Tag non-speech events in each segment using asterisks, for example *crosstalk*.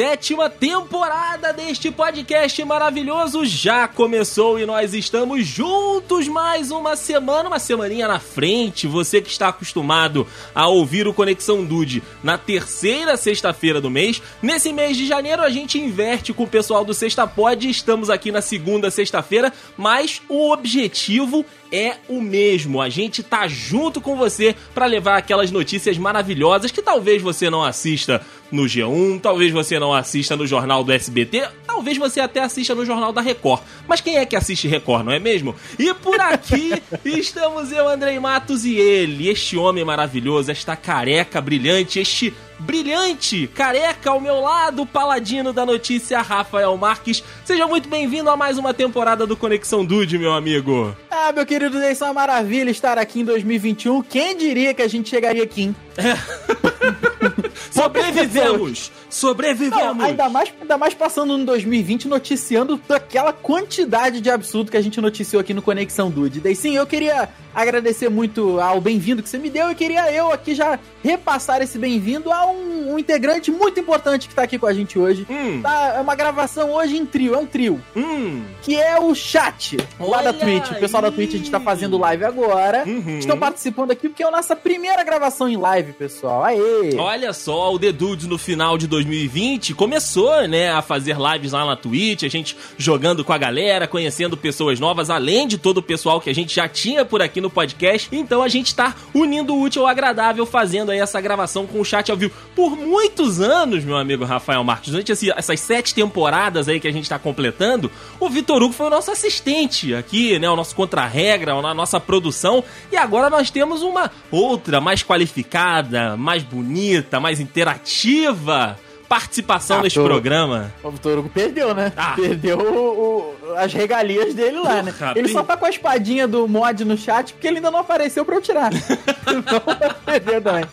sétima temporada deste podcast maravilhoso já começou e nós estamos juntos mais uma semana, uma semaninha na frente. Você que está acostumado a ouvir o Conexão Dude na terceira sexta-feira do mês, nesse mês de janeiro a gente inverte com o pessoal do Sexta Pod. Estamos aqui na segunda sexta-feira, mas o objetivo é o mesmo. A gente tá junto com você para levar aquelas notícias maravilhosas que talvez você não assista no G1, talvez você não assista no jornal do SBT, talvez você até assista no jornal da Record. Mas quem é que assiste Record, não é mesmo? E por aqui *laughs* estamos eu, Andrei Matos, e ele, este homem maravilhoso, esta careca brilhante, este brilhante, careca ao meu lado, paladino da notícia, Rafael Marques. Seja muito bem-vindo a mais uma temporada do Conexão Dude, meu amigo. Ah, meu querido Deison, é uma maravilha estar aqui em 2021. Quem diria que a gente chegaria aqui, hein? É. *laughs* Sobrevivemos! *laughs* Sobrevivemos! Não, ainda, mais, ainda mais passando no 2020 noticiando aquela quantidade de absurdo que a gente noticiou aqui no Conexão Dude. Daí sim, eu queria agradecer muito ao bem-vindo que você me deu e queria eu aqui já repassar esse bem-vindo a um, um, integrante muito importante que tá aqui com a gente hoje. Hum. Tá, é uma gravação hoje em trio, é um trio. Hum. Que é o chat Olha lá da Twitch. O pessoal aí. da Twitch, a gente tá fazendo live agora. Uhum. Estão participando aqui porque é a nossa primeira gravação em live, pessoal. Aê! Olha só, o The Dudes no final de 2020 começou, né, a fazer lives lá na Twitch, a gente jogando com a galera, conhecendo pessoas novas, além de todo o pessoal que a gente já tinha por aqui no podcast. Então a gente tá unindo o útil ao agradável, fazendo aí essa gravação com o chat ao vivo. Por muitos anos, meu amigo Rafael Marques, durante essas sete temporadas aí que a gente tá completando, o Vitor Hugo foi o nosso assistente aqui, né, o nosso contra-regra, a nossa produção. E agora nós temos uma outra, mais qualificada, mais bonita, mais interativa participação ah, neste programa. O Vitor Hugo perdeu, né? Ah. Perdeu o, o, as regalias dele lá, né? Ele só tá com a espadinha do mod no chat porque ele ainda não apareceu pra eu tirar. então perdeu também.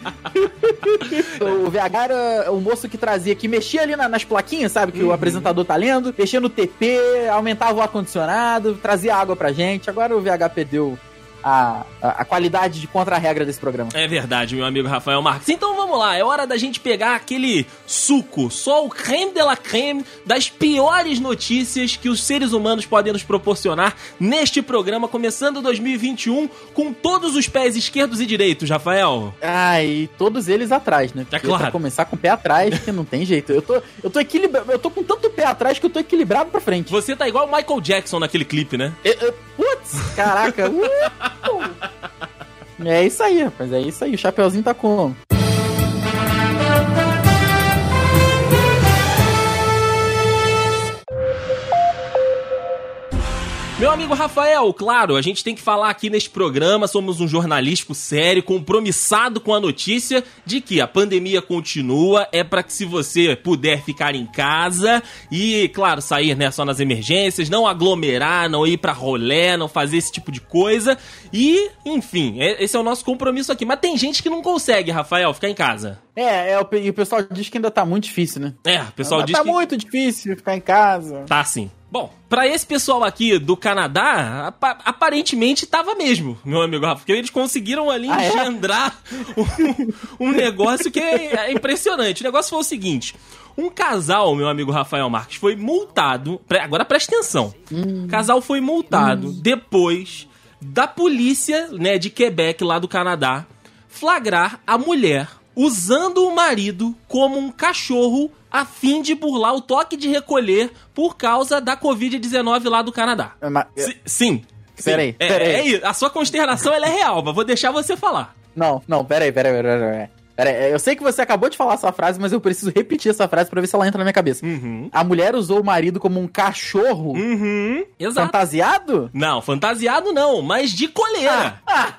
o VH era o moço que trazia, que mexia ali na, nas plaquinhas, sabe? Que uhum. o apresentador tá lendo. Mexia no TP, aumentava o ar-condicionado, trazia água pra gente. Agora o VH perdeu a, a, qualidade de contra-regra desse programa. É verdade, meu amigo Rafael Marques. Então vamos lá, é hora da gente pegar aquele suco, só o creme de la creme das piores notícias que os seres humanos podem nos proporcionar neste programa, começando 2021 com todos os pés esquerdos e direitos, Rafael. Ah, e todos eles atrás, né? Porque é claro. Começar com o pé atrás, que não tem jeito. Eu tô, eu tô equilibrado, eu tô com tanto pé atrás que eu tô equilibrado pra frente. Você tá igual o Michael Jackson naquele clipe, né? Eu, eu, putz, caraca. Uh! *laughs* é isso aí, rapaz. É isso aí. O Chapeuzinho tá como? Meu amigo Rafael, claro, a gente tem que falar aqui neste programa, somos um jornalístico sério, compromissado com a notícia de que a pandemia continua, é para que se você puder ficar em casa e, claro, sair né, só nas emergências, não aglomerar, não ir para rolé, não fazer esse tipo de coisa e, enfim, é, esse é o nosso compromisso aqui. Mas tem gente que não consegue, Rafael, ficar em casa. É, é, e o pessoal diz que ainda tá muito difícil, né? É, o pessoal ainda diz tá que... muito difícil ficar em casa. Tá sim. Bom, para esse pessoal aqui do Canadá, ap aparentemente tava mesmo, meu amigo Rafa, porque eles conseguiram ali ah, é? engendrar é? *laughs* um, um, negócio que é, é impressionante. O negócio foi o seguinte: um casal, meu amigo Rafael Marques, foi multado. Agora presta atenção. Hum. O casal foi multado hum. depois da polícia, né, de Quebec, lá do Canadá, flagrar a mulher usando o marido como um cachorro a fim de burlar o toque de recolher por causa da Covid-19 lá do Canadá. É, mas, sim. Peraí, é, peraí. É, a sua consternação é real, mas vou deixar você falar. Não, não, peraí, peraí, peraí, peraí. Peraí, eu sei que você acabou de falar essa frase, mas eu preciso repetir essa frase para ver se ela entra na minha cabeça. Uhum. A mulher usou o marido como um cachorro? Uhum. Exato. Fantasiado? Não, fantasiado não, mas de coleira. Ah, ah.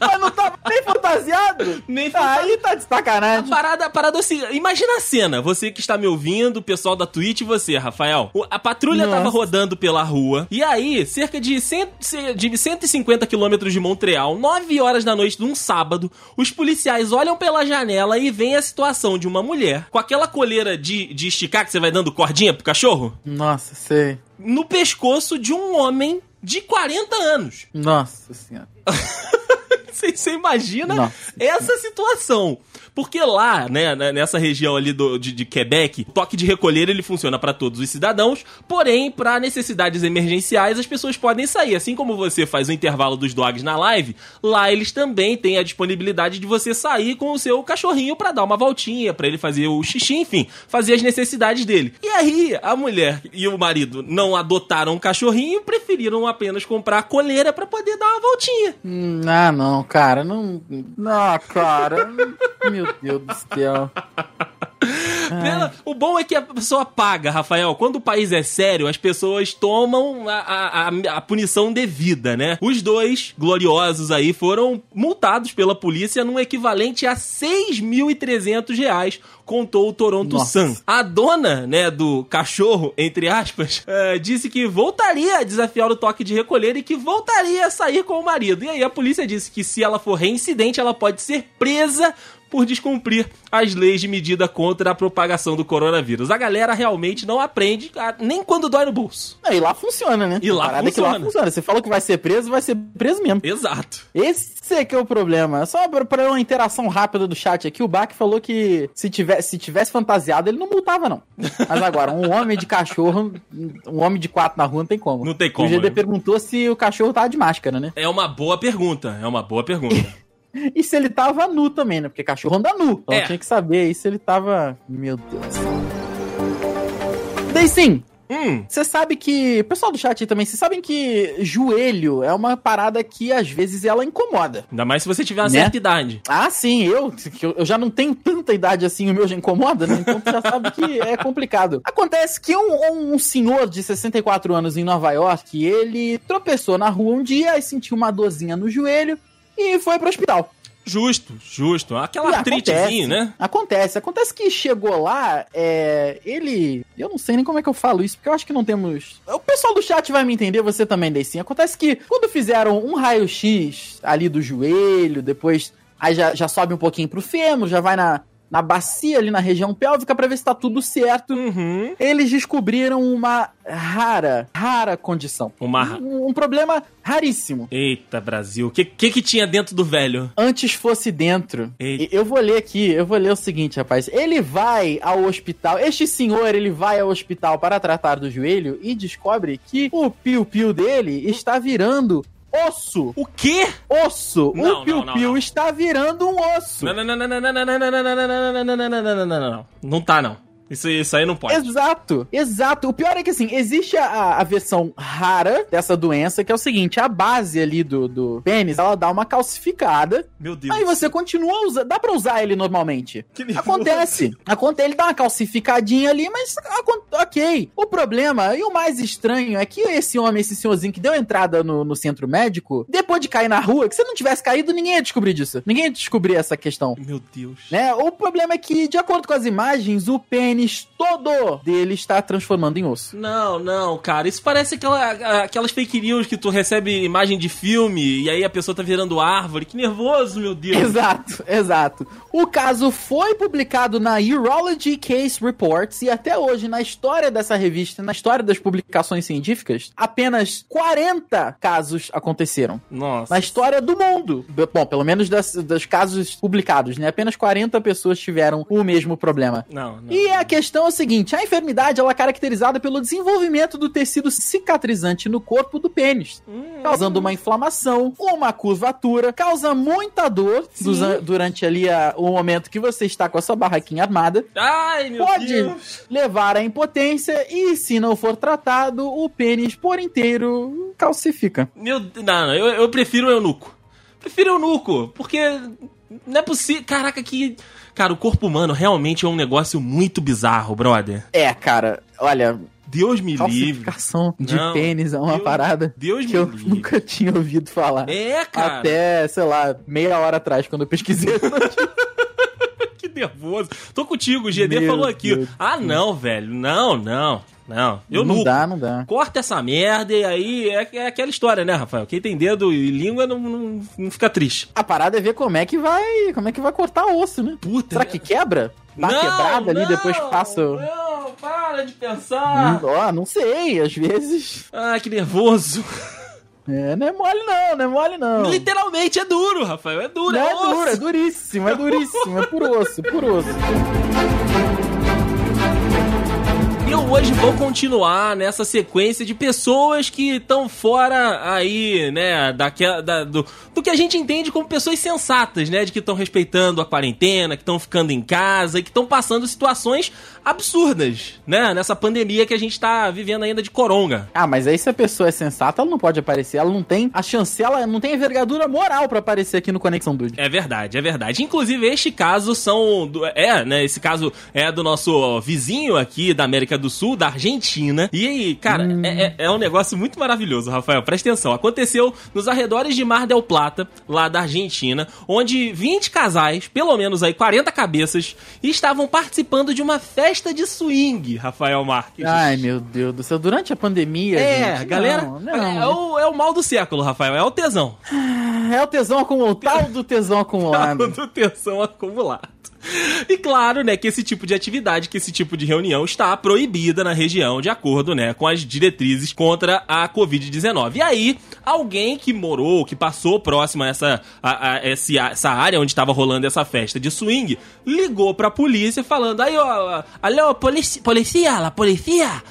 Mas não tava nem fantasiado? Nem fantasiado. Aí tá de sacanagem. A parada, a parada assim, imagina a cena, você que está me ouvindo, o pessoal da Twitch e você, Rafael. A patrulha Nossa. tava rodando pela rua, e aí, cerca de, cento, de 150 quilômetros de Montreal, 9 horas da noite de um sábado, os policiais olham pela janela e veem a situação de uma mulher com aquela coleira de, de esticar que você vai dando cordinha pro cachorro. Nossa, sei. No pescoço de um homem de 40 anos. Nossa senhora. *laughs* Você imagina Nossa. essa situação. Porque lá, né, né, nessa região ali do, de, de Quebec, o toque de recolher ele funciona para todos os cidadãos, porém, para necessidades emergenciais, as pessoas podem sair. Assim como você faz o intervalo dos dogs na live, lá eles também têm a disponibilidade de você sair com o seu cachorrinho para dar uma voltinha, para ele fazer o xixi, enfim, fazer as necessidades dele. E aí, a mulher e o marido não adotaram um cachorrinho, preferiram apenas comprar a coleira para poder dar uma voltinha. Hum, ah, não, cara, não. Não, cara. *laughs* Meu Deus do céu. *laughs* Pela, o bom é que a pessoa paga, Rafael. Quando o país é sério, as pessoas tomam a, a, a, punição devida, né? Os dois gloriosos aí foram multados pela polícia num equivalente a 6.300 reais, contou o Toronto Nossa. Sun. A dona, né, do cachorro, entre aspas, é, *laughs* disse que voltaria a desafiar o toque de recolher e que voltaria a sair com o marido. E aí a polícia disse que se ela for reincidente, ela pode ser presa por descumprir as leis de medida contra a propagação do coronavírus. A galera realmente não aprende nem quando dói no bolso. É, e lá funciona, né? E lá funciona. É que lá funciona. Você falou que vai ser preso, vai ser preso mesmo. Exato. Esse é que é o problema. Só para uma interação rápida do chat aqui, o Bach falou que se tivesse, se tivesse fantasiado, ele não multava, não. Mas agora, um homem de cachorro, um homem de quatro na rua, não tem como. Não tem como. O GD né? perguntou se o cachorro tava de máscara, né? É uma boa pergunta. É uma boa pergunta. E se ele tava nu também, né? Porque cachorro anda nu. Então é. tinha que saber aí se ele tava. Meu Deus. Daí sim, Hum. Você sabe que. Pessoal do chat aí também, vocês sabem que joelho é uma parada que às vezes ela incomoda. Ainda mais se você tiver uma né? certa idade. Ah, sim, eu, eu já não tenho tanta idade assim, o meu já incomoda, né? Então você já sabe que é complicado. *laughs* Acontece que um, um senhor de 64 anos em Nova York, ele tropeçou na rua um dia e sentiu uma dorzinha no joelho e foi pro hospital. Justo, justo. Aquela artritezinha, né? Acontece. Acontece que chegou lá, é, ele. Eu não sei nem como é que eu falo isso, porque eu acho que não temos. O pessoal do chat vai me entender, você também, Deicinho. Acontece que quando fizeram um raio-x ali do joelho, depois. Aí já, já sobe um pouquinho pro fêmur, já vai na, na bacia ali na região pélvica para ver se tá tudo certo. Uhum. Eles descobriram uma rara, rara condição. Uma... Um, um problema raríssimo. Eita, Brasil. O que, que, que tinha dentro do velho? Antes fosse dentro. Eita. Eu vou ler aqui, eu vou ler o seguinte, rapaz. Ele vai ao hospital, este senhor, ele vai ao hospital para tratar do joelho e descobre que o piu-piu dele está virando osso. O quê? Osso. Não, o piu-piu está virando um osso. Não, não, não, não, não, não, não, não, não, não, não, não, não, não, não, não, não. Não tá, não. Isso, isso aí não pode. Exato, exato. O pior é que, assim, existe a, a versão rara dessa doença, que é o seguinte, a base ali do, do pênis, ela dá uma calcificada. Meu Deus. Aí você continua usando, dá pra usar ele normalmente. Que acontece. Acontece, ele dá uma calcificadinha ali, mas ok. O problema, e o mais estranho, é que esse homem, esse senhorzinho que deu entrada no, no centro médico, depois de cair na rua, que se não tivesse caído, ninguém ia descobrir disso. Ninguém ia descobrir essa questão. Meu Deus. Né? O problema é que, de acordo com as imagens, o pênis todo dele está transformando em osso. Não, não, cara. Isso parece aquela, aquelas fake news que tu recebe imagem de filme e aí a pessoa tá virando árvore. Que nervoso, meu Deus. *laughs* Exato, exato. O caso foi publicado na Urology Case Reports e até hoje, na história dessa revista, na história das publicações científicas, apenas 40 casos aconteceram. Nossa. Na história do mundo. Bom, pelo menos das, dos casos publicados, né? Apenas 40 pessoas tiveram o mesmo problema. Não, não. E a questão é o seguinte: a enfermidade ela é caracterizada pelo desenvolvimento do tecido cicatrizante no corpo do pênis, hum. causando uma inflamação, uma curvatura, causa muita dor durante ali a, o momento que você está com a sua barraquinha armada. Ai, meu Pode Deus. levar à impotência e, se não for tratado, o pênis por inteiro calcifica. Meu, não, não eu, eu prefiro o eunuco. Prefiro o eunuco, porque não é possível. Caraca, que. Cara, o corpo humano realmente é um negócio muito bizarro, brother. É, cara, olha. Deus me livre. de não, pênis é uma Deus, parada Deus que eu livre. nunca *laughs* tinha ouvido falar. É, cara. Até, sei lá, meia hora atrás, quando eu pesquisei. Nervoso. Tô contigo, o GD Meu falou aqui. Deus ah, não, velho. Não, não. Não, eu não. Não dá, não dá. Corta essa merda e aí é, é aquela história, né, Rafael? Quem tem dedo e língua não, não, não, fica triste. A parada é ver como é que vai. Como é que vai cortar osso, né? Puta. Será que quebra? Dá não, quebrada ali, depois passa. Não, para de pensar. Ó, não sei, às vezes. Ah, que nervoso. É, não é mole não, não é mole não. Literalmente é duro, Rafael, é duro. Não é, é duro, é duríssimo, é duríssimo, é por osso, por osso. Eu hoje vou continuar nessa sequência de pessoas que estão fora aí, né, daquela, da, do, do que a gente entende como pessoas sensatas, né, de que estão respeitando a quarentena, que estão ficando em casa e que estão passando situações absurdas, né, nessa pandemia que a gente tá vivendo ainda de coronga. Ah, mas aí se a pessoa é sensata, ela não pode aparecer, ela não tem a chancela, não tem envergadura moral para aparecer aqui no Conexão Dude. É verdade, é verdade. Inclusive, este caso são, do, é, né, esse caso é do nosso vizinho aqui da América do Sul, da Argentina. E aí, cara, hum. é, é, é, um negócio muito maravilhoso, Rafael. Presta atenção. Aconteceu nos arredores de Mar del Plata, lá da Argentina, onde 20 casais, pelo menos aí 40 cabeças, estavam participando de uma festa de swing, Rafael Marques. Ai, meu Deus do céu. Durante a pandemia, É, gente, galera, não, não. É, é, o, é o mal do século, Rafael. É o tesão. É o tesão acumulado. O tal do tesão *laughs* acumulado. Tal do tesão acumulado. E claro, né, que esse tipo de atividade, que esse tipo de reunião está proibida na região, de acordo, né, com as diretrizes contra a Covid-19. E aí, alguém que morou, que passou próximo a essa, a, a, essa área onde estava rolando essa festa de swing, ligou pra polícia falando, aí, ó, alô, policia, policia, la policia,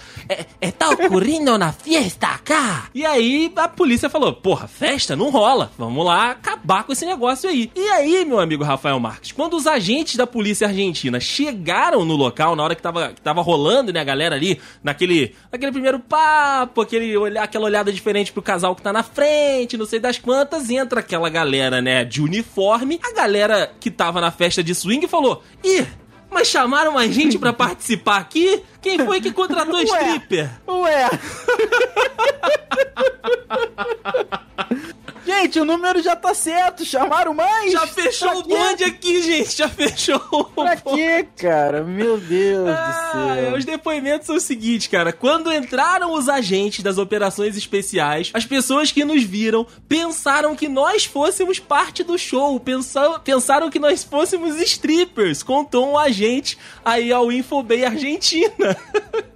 está ocorrendo na fiesta cá. E aí, a polícia falou, porra, festa não rola, vamos lá acabar com esse negócio aí. E aí, meu amigo Rafael Marques, quando os agentes da polícia argentina chegaram no local, na hora que tava, que tava rolando, né, a galera ali, naquele, naquele primeiro papo, aquele, aquela olhada diferente pro casal que tá na frente, não sei das quantas, entra aquela galera, né, de uniforme. A galera que tava na festa de swing falou: ih, mas chamaram a gente para participar aqui? Quem foi que contratou Ué, stripper? Ué. *laughs* Gente, o número já tá certo, chamaram mais? Já fechou o bonde aqui, gente, já fechou Pra quê, cara? Meu Deus ah, do céu. Os depoimentos são o seguinte, cara, quando entraram os agentes das operações especiais, as pessoas que nos viram pensaram que nós fôssemos parte do show, pensaram, pensaram que nós fôssemos strippers, contou um agente aí ao Infobay Argentina.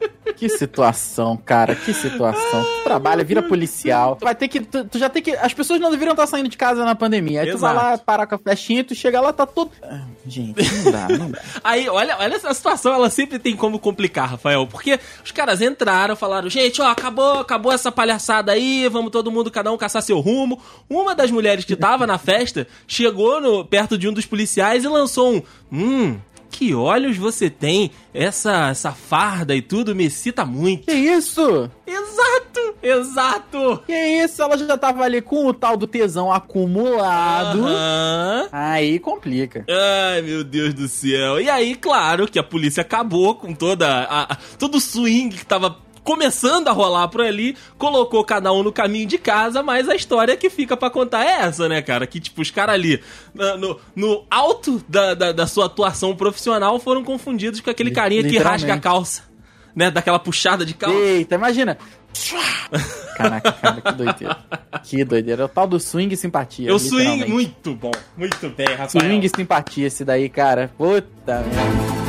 *laughs* Que situação, cara, que situação. Tu trabalha, vira policial, tu vai ter que, tu, tu já tem que, as pessoas não deveriam estar saindo de casa na pandemia. Aí Exato. tu vai lá, parar com a flechinha, tu chega lá, tá todo. Ah, gente, não dá, não dá. *laughs* Aí, olha, olha essa situação, ela sempre tem como complicar, Rafael. Porque os caras entraram, falaram, gente, ó, acabou, acabou essa palhaçada aí, vamos todo mundo, cada um caçar seu rumo. Uma das mulheres que tava na festa chegou no, perto de um dos policiais e lançou um. Hum, que olhos você tem? Essa, essa farda e tudo me excita muito. Que isso? Exato, exato. Que isso? Ela já tava ali com o tal do tesão acumulado. Uhum. Aí complica. Ai, meu Deus do céu. E aí, claro que a polícia acabou com toda a, a todo o swing que tava começando a rolar por ali, colocou cada um no caminho de casa, mas a história que fica para contar é essa, né, cara? Que, tipo, os caras ali, no, no alto da, da, da, sua atuação profissional, foram confundidos com aquele carinha que rasga a calça, né? Daquela puxada de calça. Eita, imagina. *laughs* Caraca, cara, que doideira. Que doideira. É o tal do swing e simpatia. O swing, muito bom. Muito bem, Rafael. Swing e simpatia esse daí, cara. Puta merda.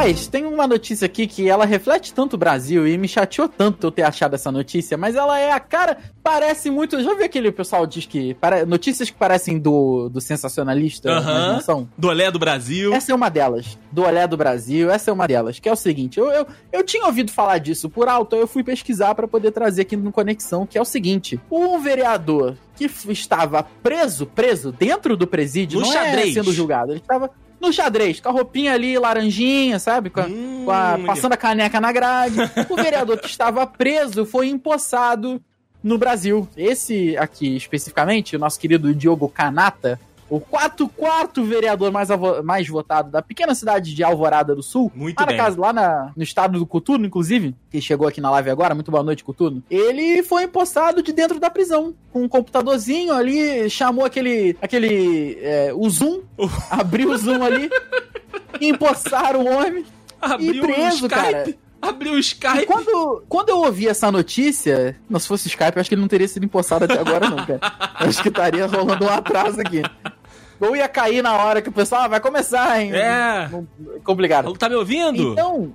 Rapaz, tem uma notícia aqui que ela reflete tanto o Brasil e me chateou tanto eu ter achado essa notícia, mas ela é a cara, parece muito. Já viu aquele pessoal diz que. Para, notícias que parecem do, do sensacionalista? Uhum. Do Olé do Brasil. Essa é uma delas. Do Olé do Brasil, essa é uma delas. Que é o seguinte: eu, eu, eu tinha ouvido falar disso por alto, eu fui pesquisar para poder trazer aqui no Conexão, que é o seguinte: um vereador que estava preso, preso dentro do presídio, no não é xadrez. é sendo julgado, ele estava no xadrez, com a roupinha ali, laranjinha, sabe? Com a, hum, com a, passando a caneca na grade. o vereador que estava preso foi empossado no Brasil. Esse aqui, especificamente, o nosso querido Diogo Canata, o quarto quarto vereador mais, mais votado da pequena cidade de Alvorada do Sul. Muito lá bem. Na casa, lá na, no estado do Coturno, inclusive, que chegou aqui na live agora. Muito boa noite, Coturno. Ele foi empossado de dentro da prisão, com um computadorzinho ali, chamou aquele, aquele, é, o Zoom, abriu o Zoom ali, empossaram o homem abriu e preso, cara. Abriu o Skype. E quando, quando eu ouvi essa notícia, não, se fosse Skype, eu acho que ele não teria sido empossado até agora, não, cara. Eu acho que estaria rolando um atraso aqui. Ou ia cair na hora que o pessoal ah, vai começar, hein? É. Complicado. Tá me ouvindo? Então,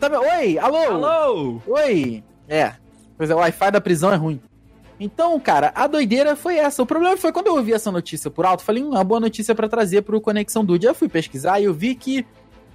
Tá me- Oi, alô? Alô? Oi. É. Pois é, o Wi-Fi da prisão é ruim. Então, cara, a doideira foi essa. O problema foi quando eu ouvi essa notícia por alto, falei, hum, uma boa notícia pra trazer pro Conexão Dude. Eu fui pesquisar e eu vi que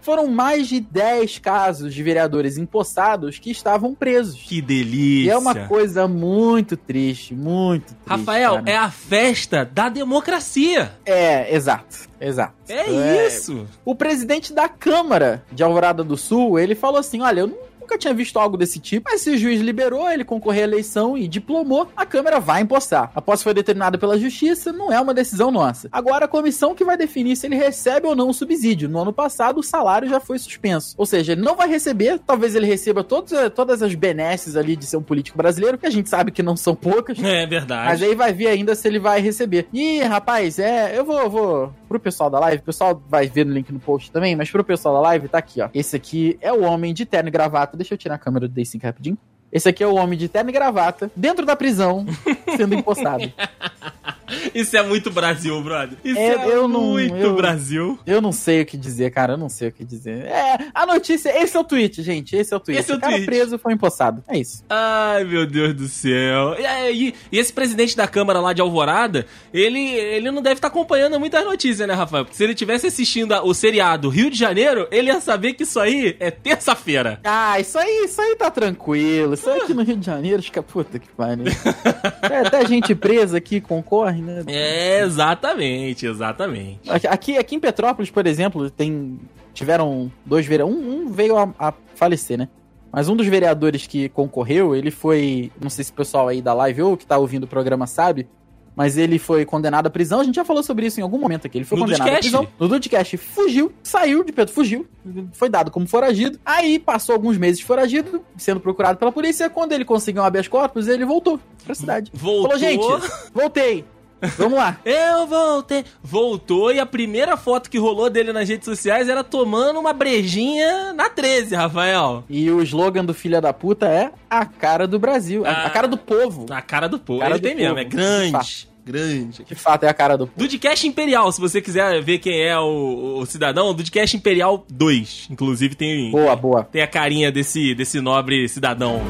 foram mais de 10 casos de vereadores empossados que estavam presos. Que delícia. E é uma coisa muito triste, muito triste. Rafael, cara. é a festa da democracia. É, exato, exato. É, isso. O presidente da Câmara de Alvorada do Sul, ele falou assim: olha, eu nunca tinha visto algo desse tipo, mas se o juiz liberou, ele concorreu à eleição e diplomou, a Câmara vai empossar. A posse foi determinada pela Justiça, não é uma decisão nossa. Agora a comissão que vai definir se ele recebe ou não o subsídio. No ano passado, o salário já foi suspenso. Ou seja, ele não vai receber, talvez ele receba todos, eh, todas as benesses ali de ser um político brasileiro, que a gente sabe que não são poucas. É verdade. Mas aí vai ver ainda se ele vai receber. E, rapaz, é. Eu vou, vou. Pro pessoal da live, o pessoal vai ver no link no post também, mas pro pessoal da live, tá aqui, ó. Esse aqui é o homem de terno e gravata. Deixa eu tirar a câmera do Day 5 rapidinho. Esse aqui é o homem de terno e gravata, dentro da prisão, *laughs* sendo impostado. *laughs* Isso é muito Brasil, brother. Isso É, é, eu não- muito eu- Brasil. Eu não sei o que dizer, cara. Eu não sei o que dizer. É, a notícia. Esse é o tweet, gente. Esse é o tweet. Esse é o cara tweet. preso foi impostado. É isso. Ai, meu Deus do céu. E, aí, e esse presidente da Câmara lá de Alvorada, ele, ele não deve estar acompanhando muitas notícias, né, Rafael? Porque se ele tivesse assistindo a- o seriado Rio de Janeiro, ele ia saber que isso aí é terça-feira. Ah, isso aí, isso aí tá tranquilo. Isso aí aqui no Rio de Janeiro, fica puta que pariu. *laughs* É, até gente presa aqui concorre, né? É, exatamente, exatamente. Aqui- Aqui, em Petrópolis, por exemplo, tem tiveram dois vereadores. Um, um veio a, a falecer, né? Mas um dos vereadores que concorreu, ele foi. Não sei se o pessoal aí da live ou que tá ouvindo o programa sabe. Mas ele foi condenado à prisão. A gente já falou sobre isso em algum momento aqui. Ele foi No condenado à prisão. No Dudcast fugiu, saiu de Petro, fugiu. Foi dado como foragido. Aí passou alguns meses foragido, sendo procurado pela polícia. Quando ele conseguiu um habeas corpus, ele voltou pra cidade. Voltou. Falou, gente, voltei. Vamos lá. Eu voltei. Voltou e a primeira foto que rolou dele nas redes sociais era tomando uma brejinha na 13, Rafael. E o slogan do filha da puta é a cara do Brasil, a, Ah. a cara do povo. Na cara do povo. Cara Ele do tem mesmo, povo, é de grande. Grande. De fato, é a cara do povo. Dudcast Imperial, se você quiser ver quem é o, o cidadão, Dudcast Imperial 2. Inclusive tem, Boa, boa. tem a carinha desse, desse nobre cidadão.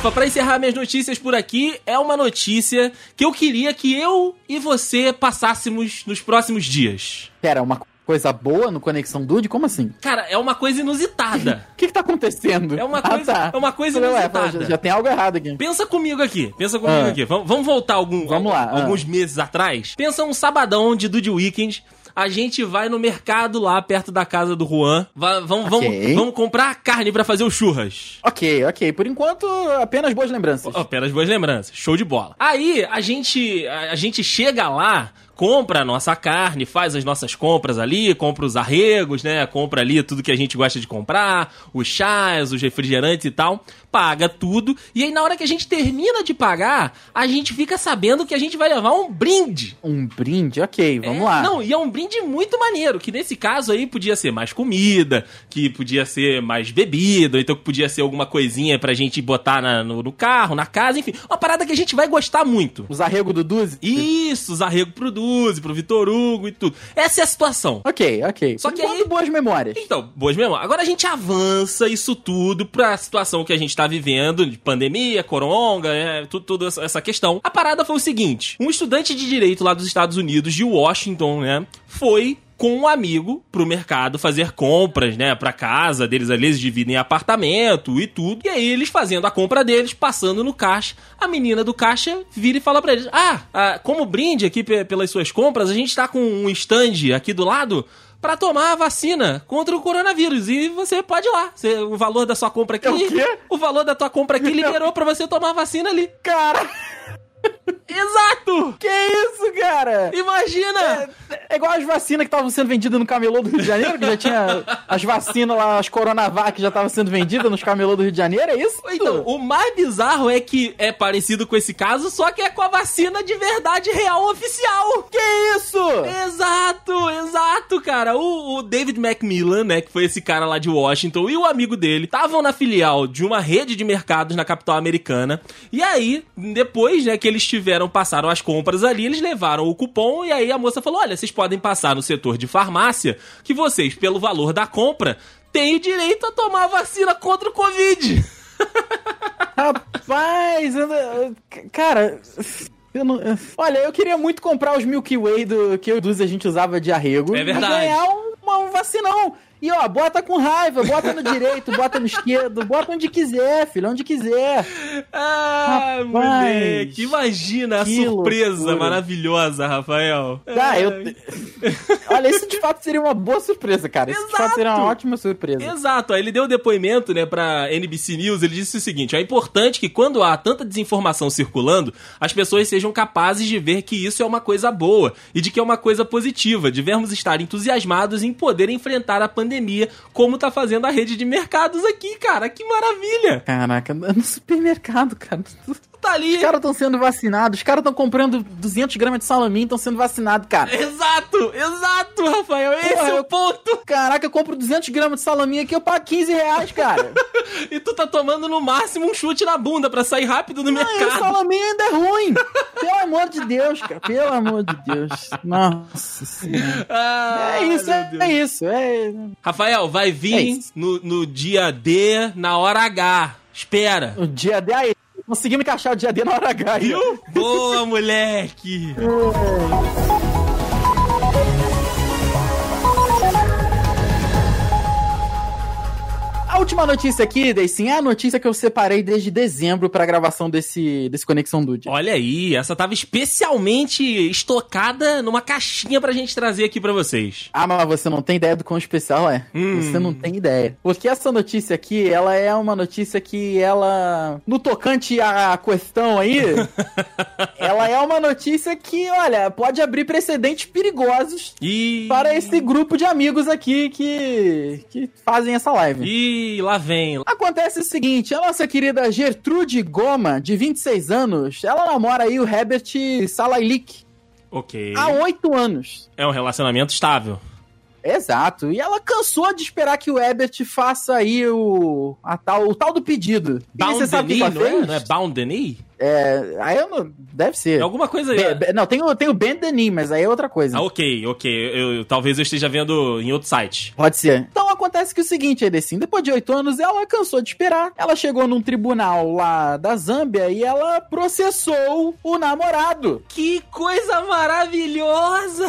Rafa, pra encerrar minhas notícias por aqui, é uma notícia que eu queria que eu e você passássemos nos próximos dias. Pera, uma coisa boa no Conexão Dude? Como assim? Cara, é uma coisa inusitada. *laughs* O que que tá acontecendo? É uma Ah, coisa, tá. é uma coisa Ué, inusitada. já, já tem algo errado aqui. Pensa comigo aqui, pensa comigo Ah. aqui. Vamos, vamos voltar algum, Vamos lá, ah. alguns meses atrás. Pensa um sabadão de Dude Weekend. A gente vai no mercado lá perto da casa do Juan. Va- vamos, Ok. vamos, vamos comprar carne pra fazer o churras. Ok, ok. Por enquanto, apenas boas lembranças. Apenas boas lembranças. Show de bola. Aí a gente, a, a gente chega lá, compra a nossa carne, faz as nossas compras ali, compra os arregos, né? Compra ali tudo que a gente gosta de comprar, os chás, os refrigerantes e tal. Paga tudo. E aí na hora que a gente termina de pagar, a gente fica sabendo que a gente vai levar um brinde. Um brinde, ok, vamos É, lá. Não, e é um brinde muito maneiro, que nesse caso aí podia ser mais comida, que podia ser mais bebida, ou então que podia ser alguma coisinha pra gente botar na- no, no carro, na casa, enfim. Uma parada que a gente vai gostar muito. Os arregos do Duzi? Isso, os arregos pro Duzi, pro Vitor Hugo e tudo. Essa é a situação. Ok, ok. Só que aí- boas memórias. Então, boas memórias. Agora a gente avança isso tudo pra situação que a gente tá vivendo, de pandemia, coronga, é, tudo, tudo essa questão. A parada foi o seguinte: um estudante de direito lá dos Estados Unidos, de Washington, né, foi com um amigo pro mercado fazer compras, né, pra casa deles ali, eles dividem apartamento e tudo. E aí eles fazendo a compra deles, passando no caixa, a menina do caixa vira e fala pra eles: "Ah, ah, como brinde aqui pe- pelas suas compras, a gente tá com um stand aqui do lado Pra tomar a vacina contra o coronavírus. E você pode ir lá. Você- o valor da sua compra aqui. É o quê? o valor da tua compra aqui *laughs* liberou pra você tomar a vacina ali. Cara, *laughs* Exato! que isso, cara? Imagina! É igual as vacinas que estavam sendo vendidas no camelô do Rio de Janeiro, que já tinha as vacinas lá, as Coronavac que já estavam sendo vendidas nos camelô do Rio de Janeiro, é isso? Então, o mais bizarro é que é parecido com esse caso, só que é com a vacina de verdade real oficial. que isso? Exato, exato, cara. O, o David Macmillan, né, que foi esse cara lá de Washington, e o amigo dele estavam na filial de uma rede de mercados na capital americana. E aí, depois, né, que eles tiveram fizeram, passaram as compras ali, eles levaram o cupom e aí a moça falou: olha, vocês podem passar no setor de farmácia que vocês, pelo valor da compra, têm o direito a tomar a vacina contra o Covid. *laughs* Rapaz, cara. Eu não, olha, eu queria muito comprar os Milky Way do, que eu a gente usava de arrego. É verdade. ganhar um, um vacinão. E ó, bota com raiva, bota no direito, bota no esquerdo, bota onde quiser, filho, onde quiser. Ah, Rapaz, moleque, imagina a surpresa loucura. maravilhosa, Rafael. Tá, eu. Olha, isso de fato seria uma boa surpresa, cara. Isso Exato. de fato seria uma ótima surpresa. Exato, aí ele deu o depoimento, né, pra NBC News, ele disse o seguinte: é importante que quando há tanta desinformação circulando, as pessoas sejam capazes de ver que isso é uma coisa boa e de que é uma coisa positiva, devemos estar entusiasmados em poder enfrentar a pandemia pandemia, como tá fazendo a rede de mercados aqui, cara. Que maravilha! Caraca, no supermercado, cara tá ali. Os caras estão sendo vacinados, os caras estão comprando 200 gramas de salaminho e estão sendo vacinados, cara. Exato, exato, Rafael, esse Porra, é o ponto. Caraca, eu compro 200 gramas de salaminho aqui, eu pago 15 reais, cara. *laughs* e tu tá tomando no máximo um chute na bunda pra sair rápido do mercado. O salaminho ainda é ruim. Pelo amor de Deus, cara, pelo amor de Deus. Nossa senhora. Ah, é isso, é, é, isso. É... Rafael, vai vir é no, no dia D, na hora H. Espera. O dia D aí. Conseguimos encaixar o dia D na hora H. Viu? Boa, moleque! Última notícia aqui, Deicin, é a notícia que eu separei desde dezembro pra gravação desse, desse Conexão Dude. Olha aí, essa tava especialmente estocada numa caixinha pra gente trazer aqui pra vocês. Ah, mas você não tem ideia do quão especial é. Hum. Você não tem ideia. Porque essa notícia aqui, ela é uma notícia que ela, no tocante à questão aí, *laughs* ela é uma notícia que, olha, pode abrir precedentes perigosos e... para esse grupo de amigos aqui que, que fazem essa live. E lá vem. Acontece o seguinte, a nossa querida Gertrude Goma, de 26 anos, ela namora aí o Herbert Salailik. Ok. Há oito anos. É um relacionamento estável. Exato. E ela cansou de esperar que o Herbert faça aí o, a tal, o tal do pedido. Bound você sabe the knee, não, é? não é Bound the knee? É, aí eu não, deve ser. É alguma coisa aí. Be, é. não, tem o, tem o Bend the Knee, mas aí é outra coisa. Ah, ok, ok. Eu, eu, talvez eu esteja vendo em outro site. Pode ser. Então acontece que é o seguinte, Edecim, depois de oito anos, ela cansou de esperar. Ela chegou num tribunal lá da Zâmbia e ela processou o namorado. Que coisa maravilhosa!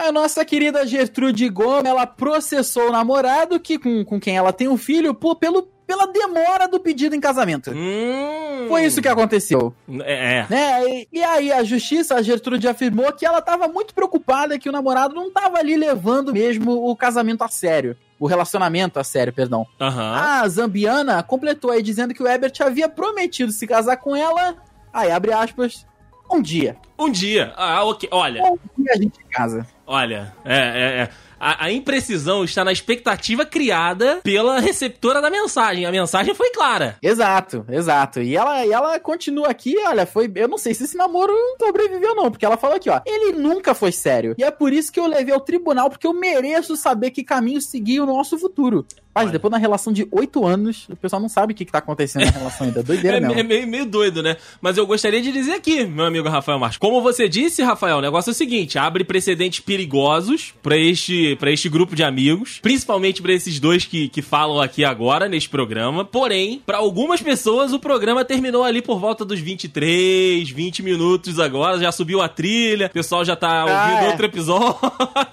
A nossa querida Gertrude Gomes, ela processou o namorado que, com, com quem ela tem um filho por, pelo pela demora do pedido em casamento. Hum. Foi isso que aconteceu. É. é. Né? E, e, aí a justiça, a Gertrude afirmou que ela estava muito preocupada que o namorado não estava ali levando mesmo o casamento a sério. O relacionamento a sério, perdão. Uhum. A Zambiana completou aí dizendo que o Ebert havia prometido se casar com ela. Aí, abre aspas, um dia. Um dia. Ah, ok. Olha. Um dia a gente casa. Olha, é, é, é. A, a, imprecisão está na expectativa criada pela receptora da mensagem. A mensagem foi clara. Exato, exato. E ela, e ela continua aqui, olha, foi. Eu não sei se esse namoro sobreviveu, não, porque ela falou aqui, ó. Ele nunca foi sério. E é por isso que eu levei ao tribunal, porque eu mereço saber que caminho seguir o nosso futuro. Mas depois na relação de oito anos, o pessoal não sabe o que, que tá acontecendo na relação ainda. Doideira *laughs* é, mesmo. É meio, meio doido, né? Mas eu gostaria de dizer aqui, meu amigo Rafael Marques. Como você disse, Rafael, o negócio é o seguinte: abre precedentes perigosos para este, pra este grupo de amigos, principalmente para esses dois que, que falam aqui agora neste programa. Porém, para algumas pessoas, o programa terminou ali por volta dos 23, 20 minutos agora. Já subiu a trilha, o pessoal já tá ouvindo ah, é. outro episódio.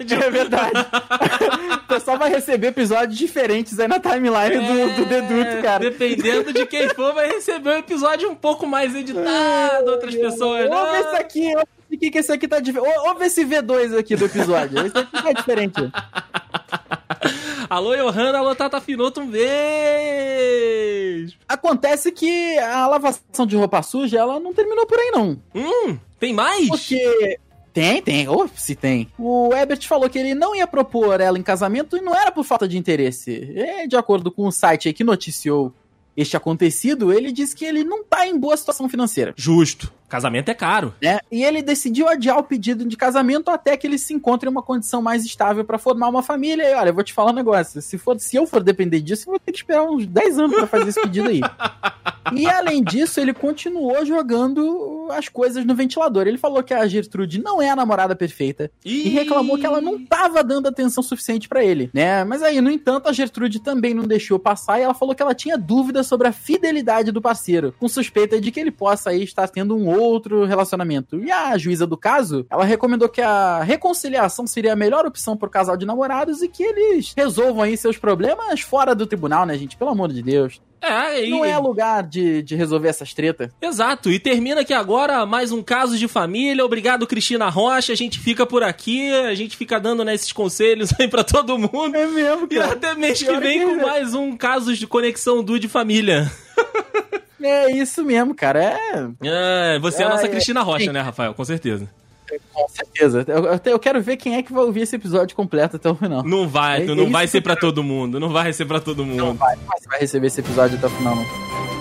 *laughs* É verdade. *laughs* o pessoal vai receber episódios diferentes aí na timeline é, do, do Deduto, cara. Dependendo de quem for, vai receber um episódio um pouco mais editado, outras pessoas. Ouve esse aqui, ouve aqui que esse aqui tá diferente. Ouve esse V2 aqui do episódio. Esse aqui tá diferente. *laughs* alô, Johanna, alô, Tata Finoto, um beijo! Acontece que a lavação de roupa suja, ela não terminou por aí, não. Hum, tem mais? Porque tem, tem. Oh, se tem. O Ebert falou que ele não ia propor ela em casamento e não era por falta de interesse. E, de acordo com o site que noticiou este acontecido, ele disse que ele não tá em boa situação financeira. Justo. Casamento é caro. Né? E ele decidiu adiar o pedido de casamento até que ele se encontre em uma condição mais estável para formar uma família. E olha, eu vou te falar um negócio: se, for, se eu for depender disso, eu vou ter que esperar uns 10 anos para fazer esse pedido aí. *laughs* e além disso, ele continuou jogando as coisas no ventilador. Ele falou que a Gertrude não é a namorada perfeita e, e reclamou que ela não tava dando atenção suficiente para ele, né? Mas aí, no entanto, a Gertrude também não deixou passar e ela falou que ela tinha dúvidas sobre a fidelidade do parceiro, com suspeita de que ele possa aí estar tendo um outro relacionamento. E a juíza do caso, ela recomendou que a reconciliação seria a melhor opção pro casal de namorados e que eles resolvam aí seus problemas fora do tribunal, né, gente? Pelo amor de Deus. É, e... Não é lugar de, de resolver essas tretas. Exato. E termina aqui agora mais um caso de família. Obrigado, Cristina Rocha. A gente fica por aqui. A gente fica dando né, esses conselhos *laughs* aí pra todo mundo. É mesmo, cara. E até mês que vem que... com mais um caso de conexão do de família. *laughs* É isso mesmo, cara. É. é você é a nossa é, Cristina Rocha, né, Rafael? Com certeza. Com certeza. Eu, eu, quero ver quem é que vai ouvir esse episódio completo até o final. Não vai, é, não é vai ser para todo mundo. Não vai ser para todo mundo. Não vai, não vai receber esse episódio até o final, não.